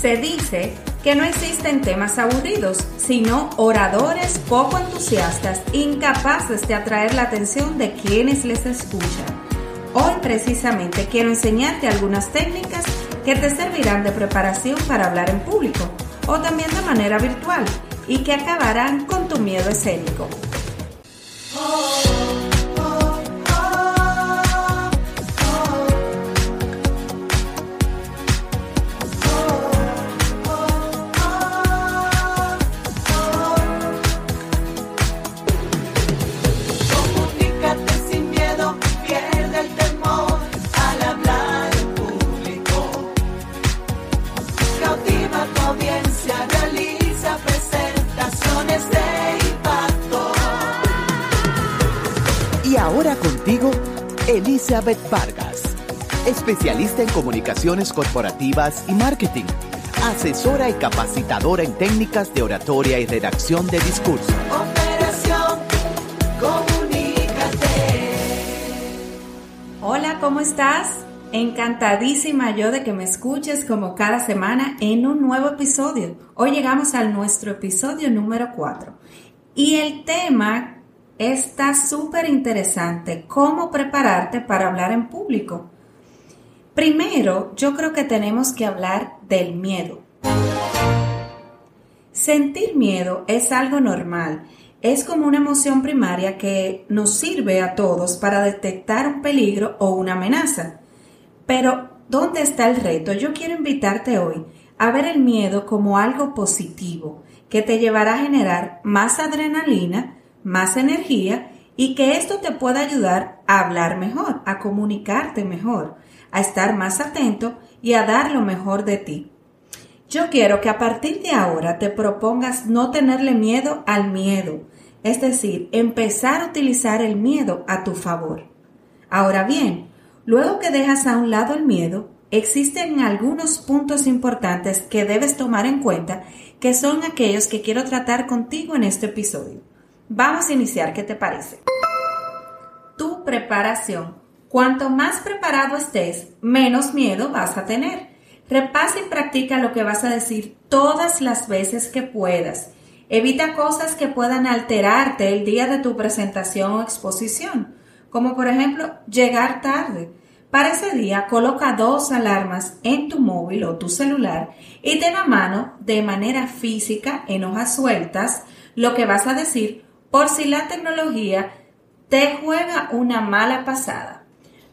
Se dice que no existen temas aburridos, sino oradores poco entusiastas, incapaces de atraer la atención de quienes les escuchan. Hoy precisamente quiero enseñarte algunas técnicas que te servirán de preparación para hablar en público o también de manera virtual y que acabarán con tu miedo escénico. Elizabeth Vargas, especialista en comunicaciones corporativas y marketing, asesora y capacitadora en técnicas de oratoria y redacción de discurso. Operación Comunícate. Hola, ¿cómo estás? Encantadísima yo de que me escuches como cada semana en un nuevo episodio. Hoy llegamos al nuestro episodio número 4 y el tema Está súper interesante cómo prepararte para hablar en público. Primero, yo creo que tenemos que hablar del miedo. Sentir miedo es algo normal. Es como una emoción primaria que nos sirve a todos para detectar un peligro o una amenaza. Pero, ¿dónde está el reto? Yo quiero invitarte hoy a ver el miedo como algo positivo que te llevará a generar más adrenalina, más energía y que esto te pueda ayudar a hablar mejor, a comunicarte mejor, a estar más atento y a dar lo mejor de ti. Yo quiero que a partir de ahora te propongas no tenerle miedo al miedo, es decir, empezar a utilizar el miedo a tu favor. Ahora bien, luego que dejas a un lado el miedo, existen algunos puntos importantes que debes tomar en cuenta que son aquellos que quiero tratar contigo en este episodio. Vamos a iniciar, ¿qué te parece? Tu preparación. Cuanto más preparado estés, menos miedo vas a tener. Repasa y practica lo que vas a decir todas las veces que puedas. Evita cosas que puedan alterarte el día de tu presentación o exposición, como por ejemplo llegar tarde. Para ese día coloca dos alarmas en tu móvil o tu celular y ten a mano de manera física en hojas sueltas lo que vas a decir por si la tecnología te juega una mala pasada.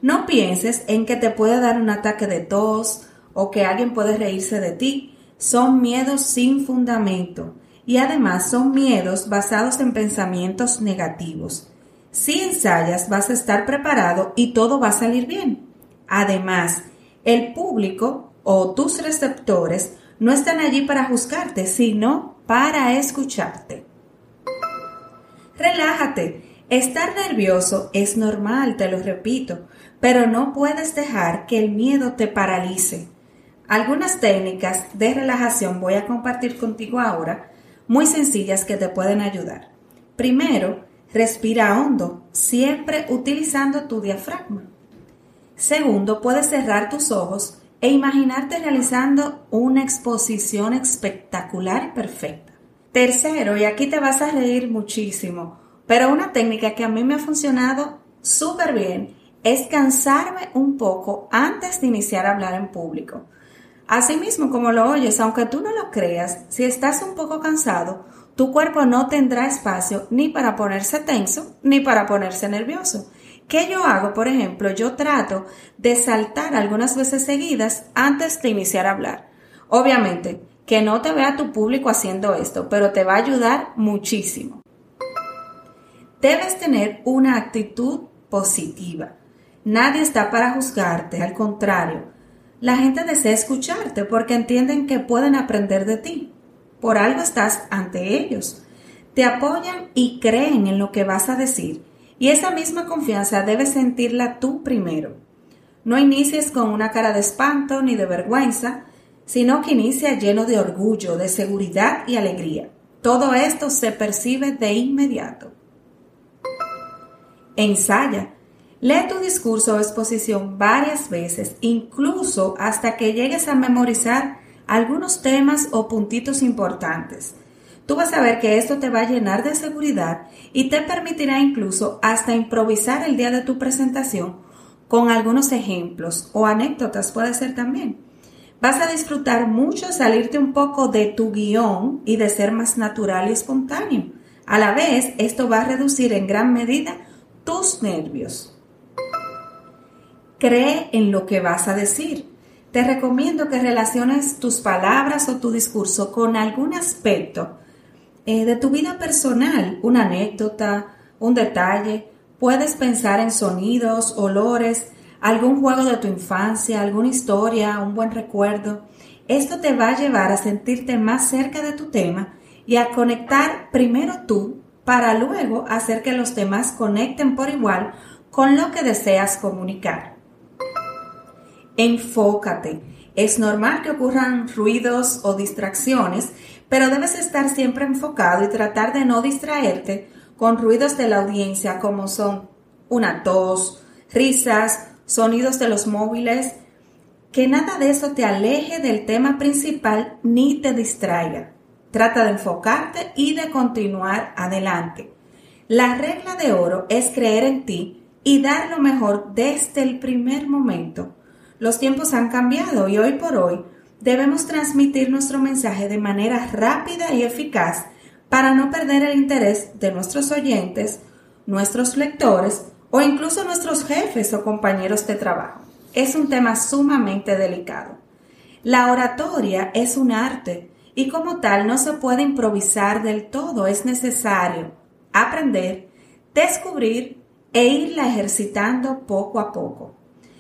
No pienses en que te puede dar un ataque de tos o que alguien puede reírse de ti. Son miedos sin fundamento y además son miedos basados en pensamientos negativos. Si ensayas vas a estar preparado y todo va a salir bien. Además, el público o tus receptores no están allí para juzgarte, sino para escucharte. Relájate. Estar nervioso es normal, te lo repito, pero no puedes dejar que el miedo te paralice. Algunas técnicas de relajación voy a compartir contigo ahora, muy sencillas que te pueden ayudar. Primero, respira hondo, siempre utilizando tu diafragma. Segundo, puedes cerrar tus ojos e imaginarte realizando una exposición espectacular y perfecta. Tercero, y aquí te vas a reír muchísimo, pero una técnica que a mí me ha funcionado súper bien es cansarme un poco antes de iniciar a hablar en público. Asimismo, como lo oyes, aunque tú no lo creas, si estás un poco cansado, tu cuerpo no tendrá espacio ni para ponerse tenso ni para ponerse nervioso. ¿Qué yo hago? Por ejemplo, yo trato de saltar algunas veces seguidas antes de iniciar a hablar. Obviamente, que no te vea tu público haciendo esto, pero te va a ayudar muchísimo. Debes tener una actitud positiva. Nadie está para juzgarte, al contrario. La gente desea escucharte porque entienden que pueden aprender de ti. Por algo estás ante ellos. Te apoyan y creen en lo que vas a decir. Y esa misma confianza debes sentirla tú primero. No inicies con una cara de espanto ni de vergüenza, sino que inicia lleno de orgullo, de seguridad y alegría. Todo esto se percibe de inmediato. Ensaya. Lee tu discurso o exposición varias veces, incluso hasta que llegues a memorizar algunos temas o puntitos importantes. Tú vas a ver que esto te va a llenar de seguridad y te permitirá incluso hasta improvisar el día de tu presentación con algunos ejemplos o anécdotas puede ser también. Vas a disfrutar mucho salirte un poco de tu guion y de ser más natural y espontáneo. A la vez, esto va a reducir en gran medida tus nervios. Cree en lo que vas a decir. Te recomiendo que relaciones tus palabras o tu discurso con algún aspecto eh, de tu vida personal, una anécdota, un detalle. Puedes pensar en sonidos, olores, algún juego de tu infancia, alguna historia, un buen recuerdo. Esto te va a llevar a sentirte más cerca de tu tema y a conectar primero tú para luego hacer que los demás conecten por igual con lo que deseas comunicar. Enfócate. Es normal que ocurran ruidos o distracciones, pero debes estar siempre enfocado y tratar de no distraerte con ruidos de la audiencia como son una tos, risas, sonidos de los móviles, que nada de eso te aleje del tema principal ni te distraiga. Trata de enfocarte y de continuar adelante. La regla de oro es creer en ti y dar lo mejor desde el primer momento. Los tiempos han cambiado y hoy por hoy debemos transmitir nuestro mensaje de manera rápida y eficaz para no perder el interés de nuestros oyentes, nuestros lectores o incluso nuestros jefes o compañeros de trabajo. Es un tema sumamente delicado. La oratoria es un arte y como tal no se puede improvisar del todo, es necesario aprender, descubrir e irla ejercitando poco a poco.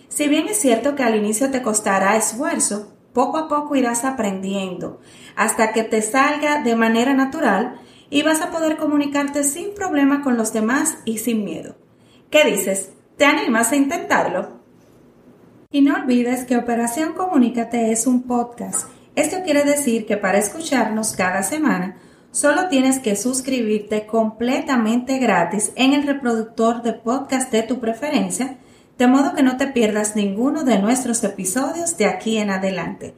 Si bien es cierto que al inicio te costará esfuerzo, poco a poco irás aprendiendo hasta que te salga de manera natural y vas a poder comunicarte sin problema con los demás y sin miedo. ¿Qué dices? ¿Te animas a intentarlo? Y no olvides que Operación Comunícate es un podcast esto quiere decir que para escucharnos cada semana, solo tienes que suscribirte completamente gratis en el reproductor de podcast de tu preferencia, de modo que no te pierdas ninguno de nuestros episodios de aquí en adelante.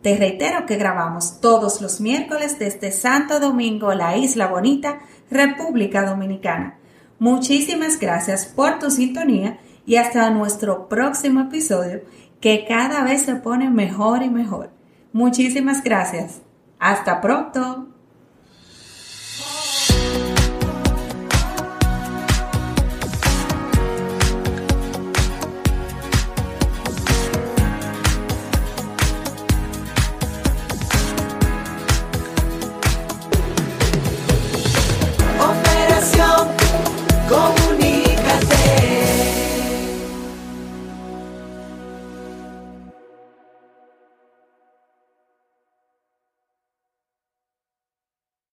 Te reitero que grabamos todos los miércoles desde Santo Domingo, la Isla Bonita, República Dominicana. Muchísimas gracias por tu sintonía y hasta nuestro próximo episodio que cada vez se pone mejor y mejor. Muchísimas gracias. Hasta pronto.